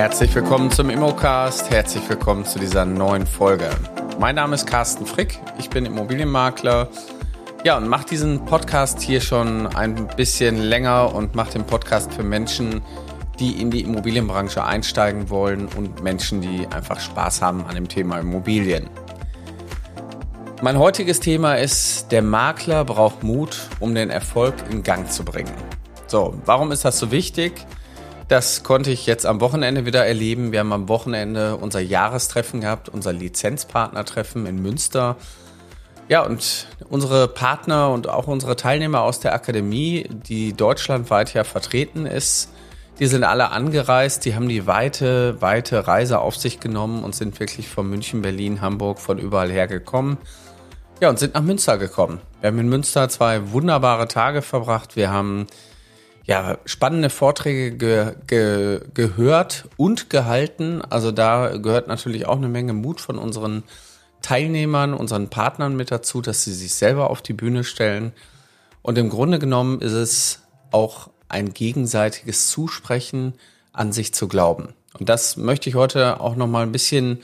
Herzlich willkommen zum Immocast, herzlich willkommen zu dieser neuen Folge. Mein Name ist Carsten Frick, ich bin Immobilienmakler. Ja, und mache diesen Podcast hier schon ein bisschen länger und mache den Podcast für Menschen, die in die Immobilienbranche einsteigen wollen und Menschen, die einfach Spaß haben an dem Thema Immobilien. Mein heutiges Thema ist, der Makler braucht Mut, um den Erfolg in Gang zu bringen. So, warum ist das so wichtig? Das konnte ich jetzt am Wochenende wieder erleben. Wir haben am Wochenende unser Jahrestreffen gehabt, unser Lizenzpartnertreffen in Münster. Ja, und unsere Partner und auch unsere Teilnehmer aus der Akademie, die deutschlandweit ja vertreten ist, die sind alle angereist, die haben die weite, weite Reise auf sich genommen und sind wirklich von München, Berlin, Hamburg, von überall her gekommen. Ja, und sind nach Münster gekommen. Wir haben in Münster zwei wunderbare Tage verbracht. Wir haben ja, spannende Vorträge ge ge gehört und gehalten. Also da gehört natürlich auch eine Menge Mut von unseren Teilnehmern, unseren Partnern mit dazu, dass sie sich selber auf die Bühne stellen. Und im Grunde genommen ist es auch ein gegenseitiges Zusprechen, an sich zu glauben. Und das möchte ich heute auch noch mal ein bisschen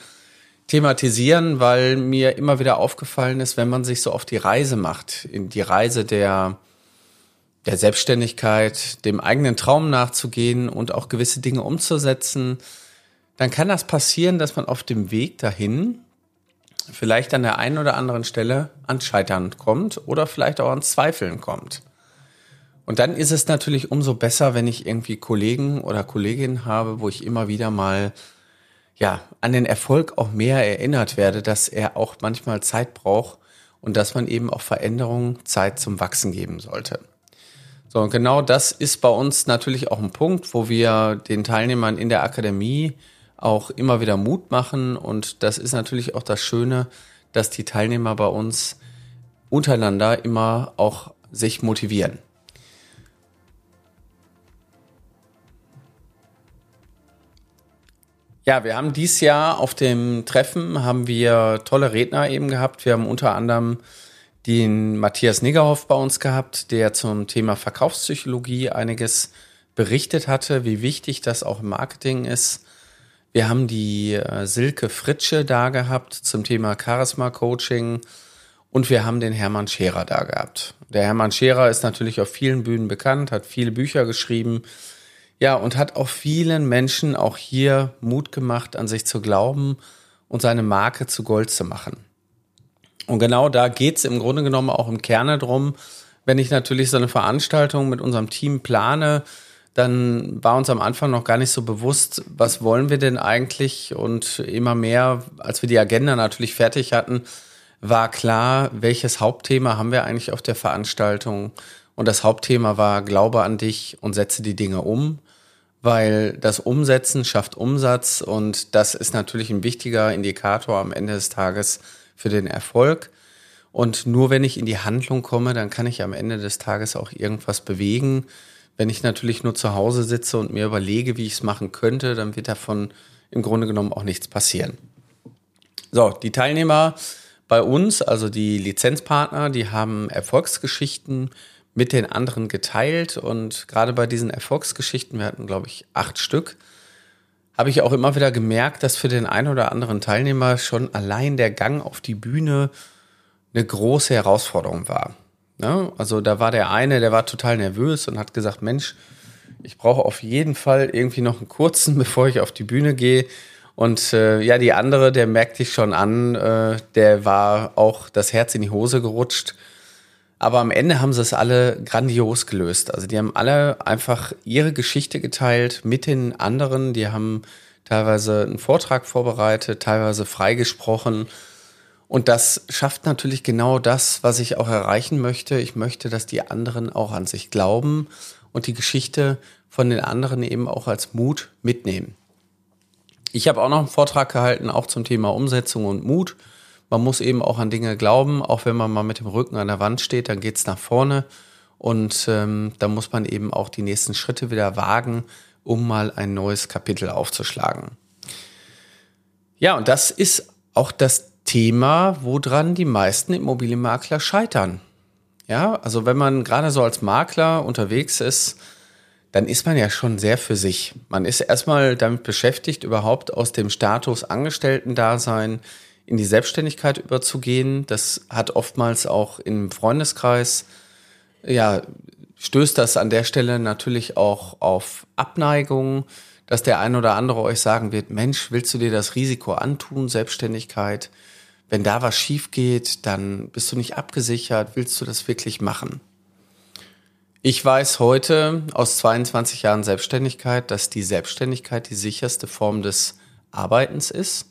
thematisieren, weil mir immer wieder aufgefallen ist, wenn man sich so auf die Reise macht, in die Reise der der Selbstständigkeit, dem eigenen Traum nachzugehen und auch gewisse Dinge umzusetzen, dann kann das passieren, dass man auf dem Weg dahin vielleicht an der einen oder anderen Stelle an Scheitern kommt oder vielleicht auch an Zweifeln kommt. Und dann ist es natürlich umso besser, wenn ich irgendwie Kollegen oder Kolleginnen habe, wo ich immer wieder mal ja, an den Erfolg auch mehr erinnert werde, dass er auch manchmal Zeit braucht und dass man eben auch Veränderungen Zeit zum Wachsen geben sollte. So, und genau das ist bei uns natürlich auch ein Punkt, wo wir den Teilnehmern in der Akademie auch immer wieder Mut machen. Und das ist natürlich auch das Schöne, dass die Teilnehmer bei uns untereinander immer auch sich motivieren. Ja, wir haben dieses Jahr auf dem Treffen haben wir tolle Redner eben gehabt. Wir haben unter anderem den Matthias Niggerhoff bei uns gehabt, der zum Thema Verkaufspsychologie einiges berichtet hatte, wie wichtig das auch im Marketing ist. Wir haben die äh, Silke Fritsche da gehabt zum Thema Charisma Coaching und wir haben den Hermann Scherer da gehabt. Der Hermann Scherer ist natürlich auf vielen Bühnen bekannt, hat viele Bücher geschrieben, ja, und hat auch vielen Menschen auch hier Mut gemacht, an sich zu glauben und seine Marke zu Gold zu machen. Und genau da geht's im Grunde genommen auch im Kerne drum. Wenn ich natürlich so eine Veranstaltung mit unserem Team plane, dann war uns am Anfang noch gar nicht so bewusst, was wollen wir denn eigentlich? Und immer mehr, als wir die Agenda natürlich fertig hatten, war klar, welches Hauptthema haben wir eigentlich auf der Veranstaltung? Und das Hauptthema war Glaube an dich und setze die Dinge um, weil das Umsetzen schafft Umsatz und das ist natürlich ein wichtiger Indikator am Ende des Tages für den Erfolg. Und nur wenn ich in die Handlung komme, dann kann ich am Ende des Tages auch irgendwas bewegen. Wenn ich natürlich nur zu Hause sitze und mir überlege, wie ich es machen könnte, dann wird davon im Grunde genommen auch nichts passieren. So, die Teilnehmer bei uns, also die Lizenzpartner, die haben Erfolgsgeschichten mit den anderen geteilt und gerade bei diesen Erfolgsgeschichten, wir hatten glaube ich acht Stück, habe ich auch immer wieder gemerkt, dass für den einen oder anderen Teilnehmer schon allein der Gang auf die Bühne eine große Herausforderung war. Ne? also da war der eine, der war total nervös und hat gesagt, Mensch, ich brauche auf jeden Fall irgendwie noch einen kurzen, bevor ich auf die Bühne gehe. Und äh, ja, die andere, der merkte ich schon an, äh, der war auch das Herz in die Hose gerutscht aber am Ende haben sie es alle grandios gelöst. Also die haben alle einfach ihre Geschichte geteilt mit den anderen. Die haben teilweise einen Vortrag vorbereitet, teilweise freigesprochen. Und das schafft natürlich genau das, was ich auch erreichen möchte. Ich möchte, dass die anderen auch an sich glauben und die Geschichte von den anderen eben auch als Mut mitnehmen. Ich habe auch noch einen Vortrag gehalten, auch zum Thema Umsetzung und Mut. Man muss eben auch an Dinge glauben, auch wenn man mal mit dem Rücken an der Wand steht, dann geht's nach vorne. Und ähm, da muss man eben auch die nächsten Schritte wieder wagen, um mal ein neues Kapitel aufzuschlagen. Ja, und das ist auch das Thema, woran die meisten Immobilienmakler scheitern. Ja, also wenn man gerade so als Makler unterwegs ist, dann ist man ja schon sehr für sich. Man ist erstmal damit beschäftigt, überhaupt aus dem Status Angestellten-Dasein in die Selbstständigkeit überzugehen. Das hat oftmals auch im Freundeskreis, ja, stößt das an der Stelle natürlich auch auf Abneigung, dass der ein oder andere euch sagen wird, Mensch, willst du dir das Risiko antun, Selbstständigkeit? Wenn da was schief geht, dann bist du nicht abgesichert, willst du das wirklich machen? Ich weiß heute aus 22 Jahren Selbstständigkeit, dass die Selbstständigkeit die sicherste Form des Arbeitens ist,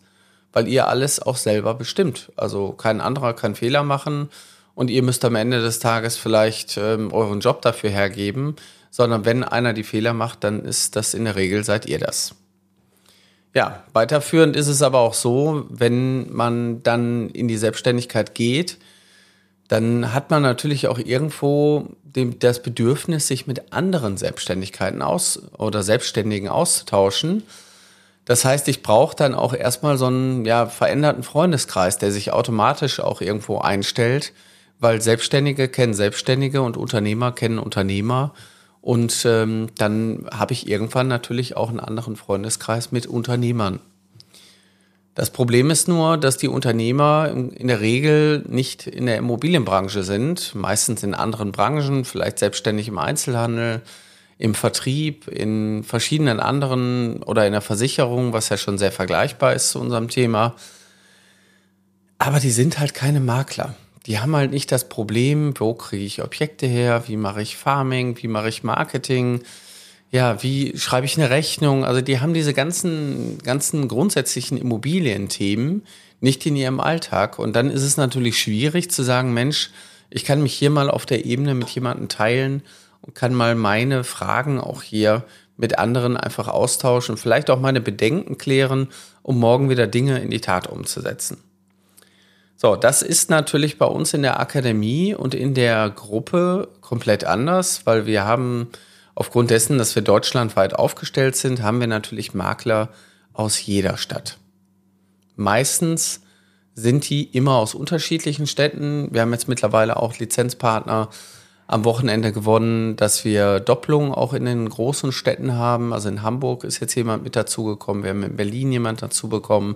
weil ihr alles auch selber bestimmt. Also kein anderer kann Fehler machen und ihr müsst am Ende des Tages vielleicht ähm, euren Job dafür hergeben, sondern wenn einer die Fehler macht, dann ist das in der Regel seid ihr das. Ja, weiterführend ist es aber auch so, wenn man dann in die Selbstständigkeit geht, dann hat man natürlich auch irgendwo dem, das Bedürfnis, sich mit anderen Selbstständigkeiten aus oder Selbstständigen auszutauschen. Das heißt, ich brauche dann auch erstmal so einen ja, veränderten Freundeskreis, der sich automatisch auch irgendwo einstellt, weil Selbstständige kennen Selbstständige und Unternehmer kennen Unternehmer. Und ähm, dann habe ich irgendwann natürlich auch einen anderen Freundeskreis mit Unternehmern. Das Problem ist nur, dass die Unternehmer in der Regel nicht in der Immobilienbranche sind, meistens in anderen Branchen, vielleicht selbstständig im Einzelhandel, im Vertrieb, in verschiedenen anderen oder in der Versicherung, was ja schon sehr vergleichbar ist zu unserem Thema. Aber die sind halt keine Makler. Die haben halt nicht das Problem, wo kriege ich Objekte her, wie mache ich Farming, wie mache ich Marketing, ja, wie schreibe ich eine Rechnung? Also die haben diese ganzen, ganzen grundsätzlichen Immobilienthemen nicht in ihrem Alltag. Und dann ist es natürlich schwierig zu sagen, Mensch, ich kann mich hier mal auf der Ebene mit jemandem teilen kann mal meine Fragen auch hier mit anderen einfach austauschen, vielleicht auch meine Bedenken klären, um morgen wieder Dinge in die Tat umzusetzen. So, das ist natürlich bei uns in der Akademie und in der Gruppe komplett anders, weil wir haben Aufgrund dessen, dass wir deutschlandweit aufgestellt sind, haben wir natürlich Makler aus jeder Stadt. Meistens sind die immer aus unterschiedlichen Städten. Wir haben jetzt mittlerweile auch Lizenzpartner am Wochenende gewonnen, dass wir Doppelungen auch in den großen Städten haben. Also in Hamburg ist jetzt jemand mit dazugekommen, wir haben in Berlin jemand dazu bekommen.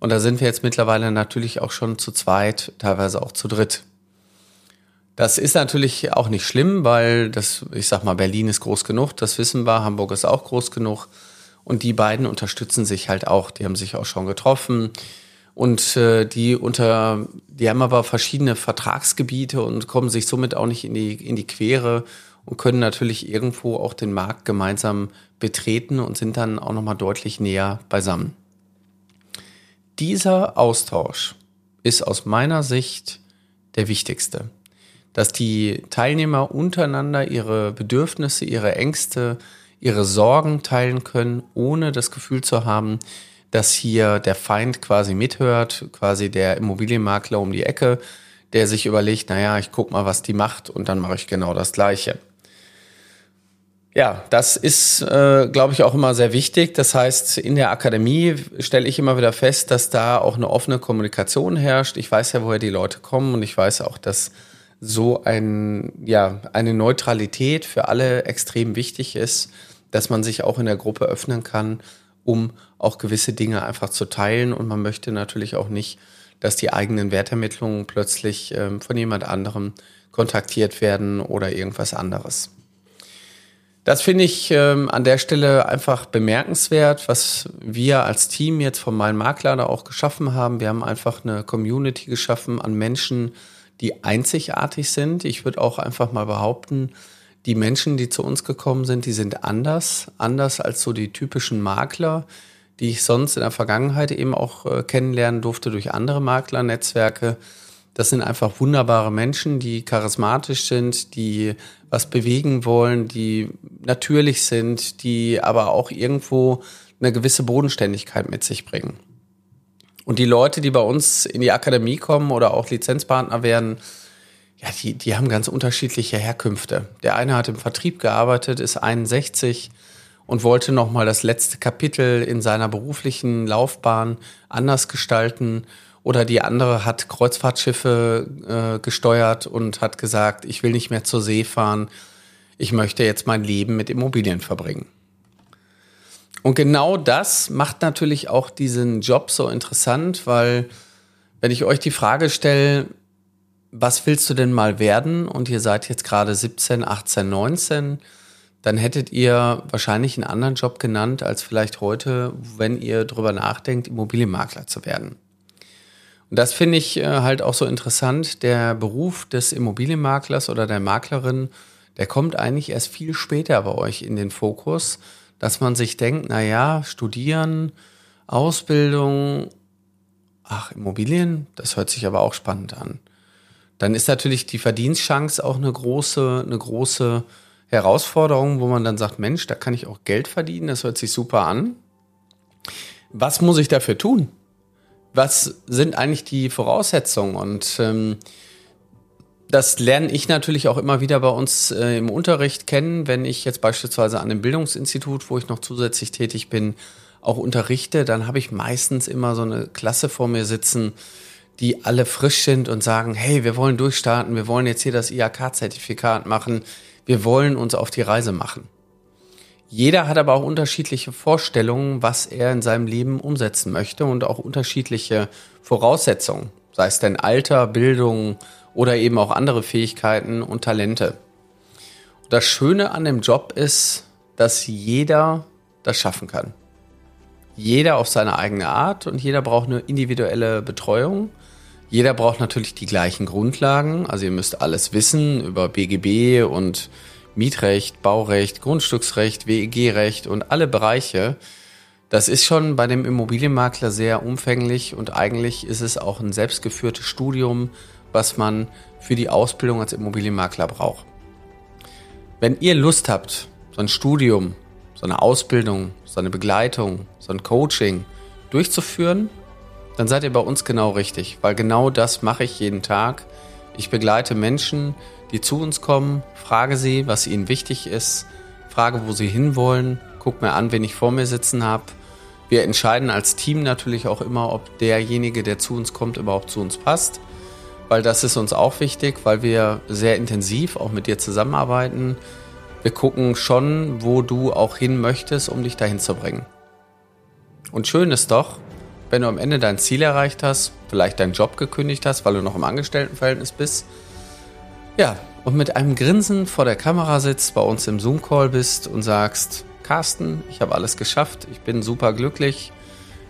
Und da sind wir jetzt mittlerweile natürlich auch schon zu zweit, teilweise auch zu dritt. Das ist natürlich auch nicht schlimm, weil das, ich sag mal, Berlin ist groß genug, das wissen wir, Hamburg ist auch groß genug. Und die beiden unterstützen sich halt auch. Die haben sich auch schon getroffen. Und äh, die unter, die haben aber verschiedene Vertragsgebiete und kommen sich somit auch nicht in die, in die Quere und können natürlich irgendwo auch den Markt gemeinsam betreten und sind dann auch nochmal deutlich näher beisammen. Dieser Austausch ist aus meiner Sicht der wichtigste dass die Teilnehmer untereinander ihre Bedürfnisse, ihre Ängste, ihre Sorgen teilen können, ohne das Gefühl zu haben, dass hier der Feind quasi mithört, quasi der Immobilienmakler um die Ecke, der sich überlegt, naja, ich guck mal, was die macht und dann mache ich genau das Gleiche. Ja, das ist, äh, glaube ich, auch immer sehr wichtig. Das heißt, in der Akademie stelle ich immer wieder fest, dass da auch eine offene Kommunikation herrscht. Ich weiß ja, woher die Leute kommen und ich weiß auch, dass so ein, ja, eine Neutralität für alle extrem wichtig ist, dass man sich auch in der Gruppe öffnen kann, um auch gewisse Dinge einfach zu teilen. Und man möchte natürlich auch nicht, dass die eigenen Wertermittlungen plötzlich ähm, von jemand anderem kontaktiert werden oder irgendwas anderes. Das finde ich ähm, an der Stelle einfach bemerkenswert, was wir als Team jetzt von meinem Makler da auch geschaffen haben. Wir haben einfach eine Community geschaffen an Menschen, die einzigartig sind. Ich würde auch einfach mal behaupten, die Menschen, die zu uns gekommen sind, die sind anders, anders als so die typischen Makler, die ich sonst in der Vergangenheit eben auch äh, kennenlernen durfte durch andere Maklernetzwerke. Das sind einfach wunderbare Menschen, die charismatisch sind, die was bewegen wollen, die natürlich sind, die aber auch irgendwo eine gewisse Bodenständigkeit mit sich bringen. Und die Leute, die bei uns in die Akademie kommen oder auch Lizenzpartner werden, ja, die, die haben ganz unterschiedliche Herkünfte. Der eine hat im Vertrieb gearbeitet, ist 61 und wollte nochmal das letzte Kapitel in seiner beruflichen Laufbahn anders gestalten. Oder die andere hat Kreuzfahrtschiffe äh, gesteuert und hat gesagt, ich will nicht mehr zur See fahren. ich möchte jetzt mein Leben mit Immobilien verbringen. Und genau das macht natürlich auch diesen Job so interessant, weil wenn ich euch die Frage stelle, was willst du denn mal werden? Und ihr seid jetzt gerade 17, 18, 19, dann hättet ihr wahrscheinlich einen anderen Job genannt als vielleicht heute, wenn ihr drüber nachdenkt, Immobilienmakler zu werden. Und das finde ich äh, halt auch so interessant. Der Beruf des Immobilienmaklers oder der Maklerin, der kommt eigentlich erst viel später bei euch in den Fokus, dass man sich denkt, na ja, studieren, Ausbildung, ach, Immobilien, das hört sich aber auch spannend an. Dann ist natürlich die Verdienstchance auch eine große, eine große Herausforderung, wo man dann sagt, Mensch, da kann ich auch Geld verdienen, das hört sich super an. Was muss ich dafür tun? Was sind eigentlich die Voraussetzungen? Und ähm, das lerne ich natürlich auch immer wieder bei uns äh, im Unterricht kennen, wenn ich jetzt beispielsweise an einem Bildungsinstitut, wo ich noch zusätzlich tätig bin, auch unterrichte, dann habe ich meistens immer so eine Klasse vor mir sitzen, die alle frisch sind und sagen, hey, wir wollen durchstarten, wir wollen jetzt hier das IHK-Zertifikat machen, wir wollen uns auf die Reise machen. Jeder hat aber auch unterschiedliche Vorstellungen, was er in seinem Leben umsetzen möchte und auch unterschiedliche Voraussetzungen, sei es denn Alter, Bildung oder eben auch andere Fähigkeiten und Talente. Und das Schöne an dem Job ist, dass jeder das schaffen kann. Jeder auf seine eigene Art und jeder braucht eine individuelle Betreuung. Jeder braucht natürlich die gleichen Grundlagen. Also ihr müsst alles wissen über BGB und Mietrecht, Baurecht, Grundstücksrecht, WEG-Recht und alle Bereiche. Das ist schon bei dem Immobilienmakler sehr umfänglich und eigentlich ist es auch ein selbstgeführtes Studium, was man für die Ausbildung als Immobilienmakler braucht. Wenn ihr Lust habt, so ein Studium, so eine Ausbildung, so eine Begleitung, so ein Coaching durchzuführen, dann seid ihr bei uns genau richtig, weil genau das mache ich jeden Tag. Ich begleite Menschen, die zu uns kommen, frage sie, was ihnen wichtig ist, frage, wo sie hinwollen, guck mir an, wen ich vor mir sitzen habe. Wir entscheiden als Team natürlich auch immer, ob derjenige, der zu uns kommt, überhaupt zu uns passt, weil das ist uns auch wichtig, weil wir sehr intensiv auch mit dir zusammenarbeiten. Wir gucken schon, wo du auch hin möchtest, um dich dahin zu bringen. Und schön ist doch, wenn du am Ende dein Ziel erreicht hast, vielleicht deinen Job gekündigt hast, weil du noch im Angestelltenverhältnis bist, ja, und mit einem Grinsen vor der Kamera sitzt, bei uns im Zoom-Call bist und sagst, Carsten, ich habe alles geschafft, ich bin super glücklich,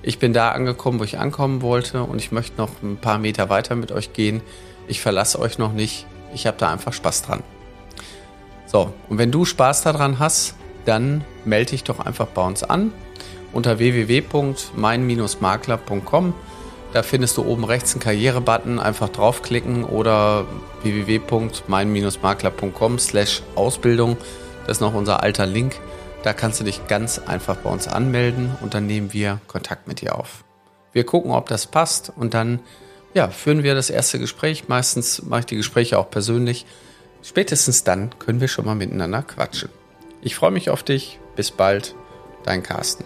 ich bin da angekommen, wo ich ankommen wollte und ich möchte noch ein paar Meter weiter mit euch gehen. Ich verlasse euch noch nicht, ich habe da einfach Spaß dran. So, und wenn du Spaß daran hast, dann melde dich doch einfach bei uns an unter www.mein-makler.com. Da findest du oben rechts einen Karriere-Button, einfach draufklicken oder www.mein-makler.com slash Ausbildung. Das ist noch unser alter Link. Da kannst du dich ganz einfach bei uns anmelden und dann nehmen wir Kontakt mit dir auf. Wir gucken, ob das passt und dann ja, führen wir das erste Gespräch. Meistens mache ich die Gespräche auch persönlich. Spätestens dann können wir schon mal miteinander quatschen. Ich freue mich auf dich. Bis bald. Dein Carsten.